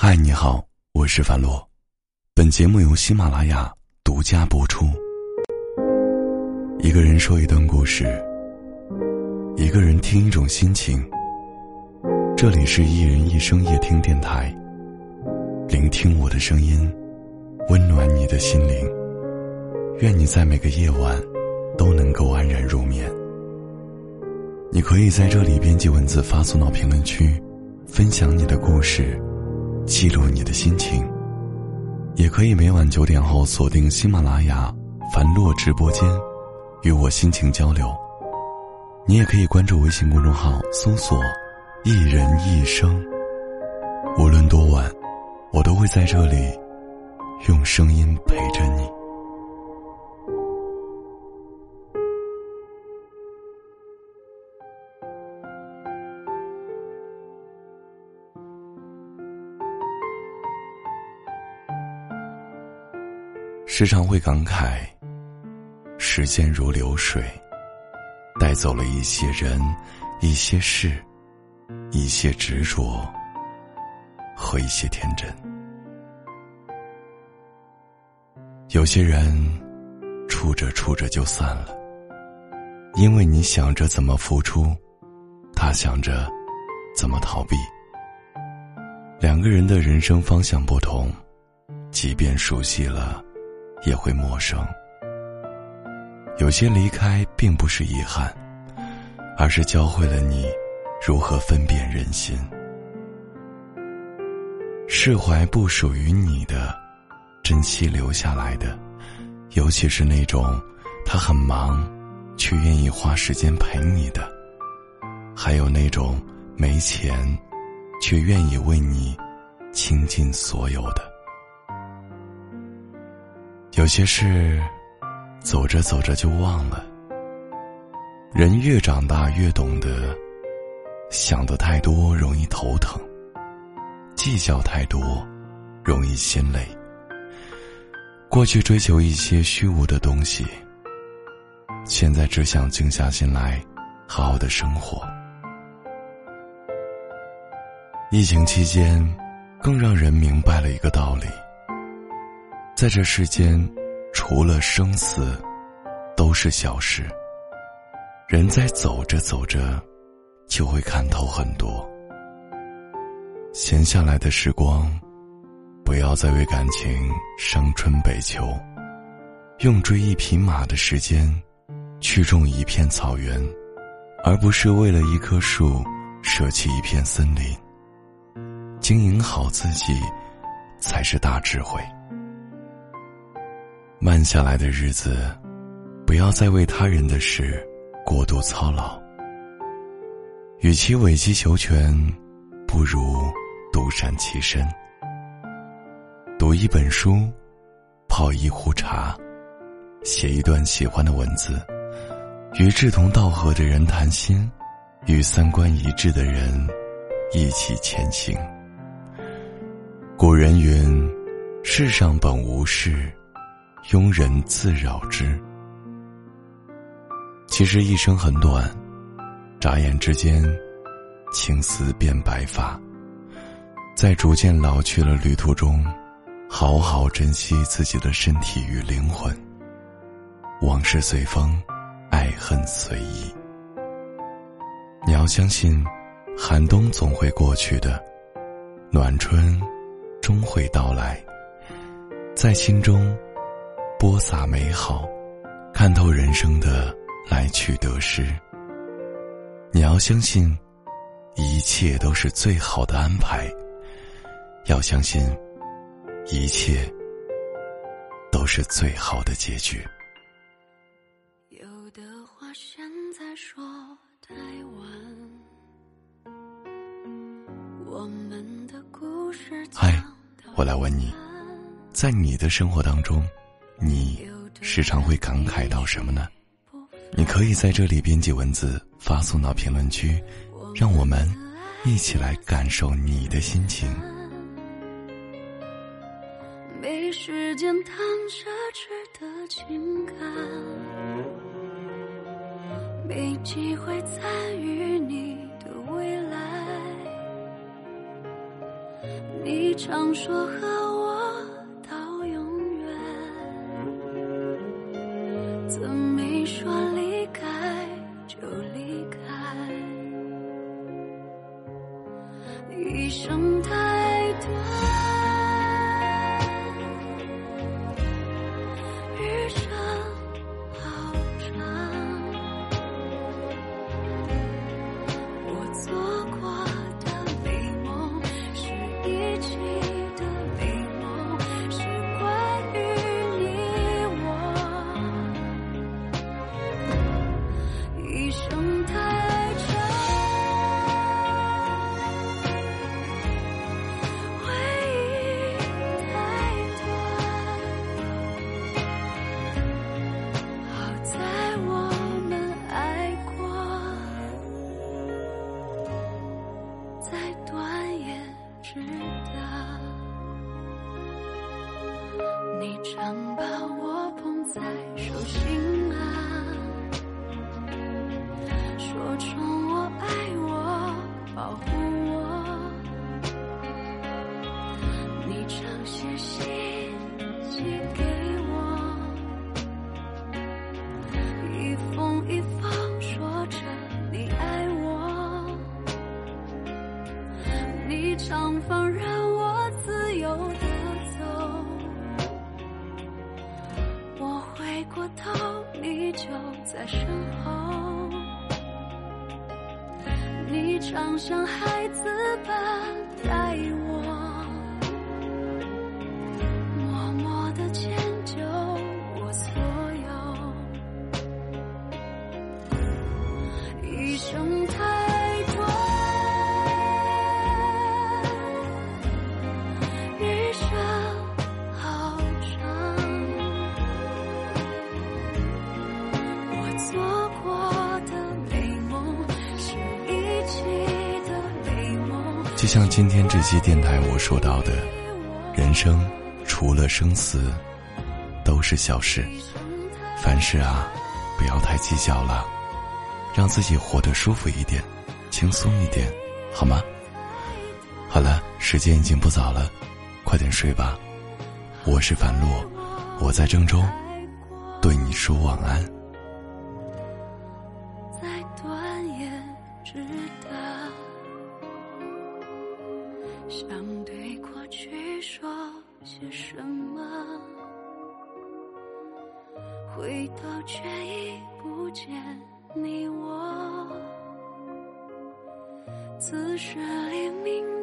嗨，你好，我是樊洛，本节目由喜马拉雅独家播出。一个人说一段故事，一个人听一种心情。这里是一人一生夜听电台，聆听我的声音，温暖你的心灵。愿你在每个夜晚都能够安然入眠。你可以在这里编辑文字发送到评论区，分享你的故事。记录你的心情，也可以每晚九点后锁定喜马拉雅樊洛直播间，与我心情交流。你也可以关注微信公众号，搜索“一人一生”。无论多晚，我都会在这里，用声音陪着你。时常会感慨，时间如流水，带走了一些人、一些事、一些执着和一些天真。有些人处着处着就散了，因为你想着怎么付出，他想着怎么逃避。两个人的人生方向不同，即便熟悉了。也会陌生。有些离开并不是遗憾，而是教会了你如何分辨人心。释怀不属于你的，珍惜留下来的。尤其是那种他很忙，却愿意花时间陪你的；还有那种没钱，却愿意为你倾尽所有的。有些事，走着走着就忘了。人越长大越懂得，想的太多容易头疼，计较太多容易心累。过去追求一些虚无的东西，现在只想静下心来，好好的生活。疫情期间，更让人明白了一个道理。在这世间，除了生死，都是小事。人在走着走着，就会看透很多。闲下来的时光，不要再为感情伤春悲秋，用追一匹马的时间，去种一片草原，而不是为了一棵树舍弃一片森林。经营好自己，才是大智慧。慢下来的日子，不要再为他人的事过度操劳。与其委曲求全，不如独善其身。读一本书，泡一壶茶，写一段喜欢的文字，与志同道合的人谈心，与三观一致的人一起前行。古人云：“世上本无事。”庸人自扰之。其实一生很短，眨眼之间，青丝变白发。在逐渐老去了旅途中，好好珍惜自己的身体与灵魂。往事随风，爱恨随意。你要相信，寒冬总会过去的，暖春终会到来。在心中。播撒美好，看透人生的来去得失。你要相信，一切都是最好的安排。要相信，一切都是最好的结局。有的话现在说太晚，我们的故事。嗨，我来问你，在你的生活当中。你时常会感慨到什么呢？你可以在这里编辑文字发送到评论区，让我们一起来感受你的心情。没时间谈奢侈的情感，没机会参与你的未来。你常说和我怎没说离开就离开？一生上方让我自由的走，我回过头，你就在身后。你常像孩子就像今天这期电台我说到的，人生除了生死，都是小事。凡事啊，不要太计较了，让自己活得舒服一点，轻松一点，好吗？好了，时间已经不早了，快点睡吧。我是樊洛，我在郑州，对你说晚安。什么，回头却已不见你我。此时黎明。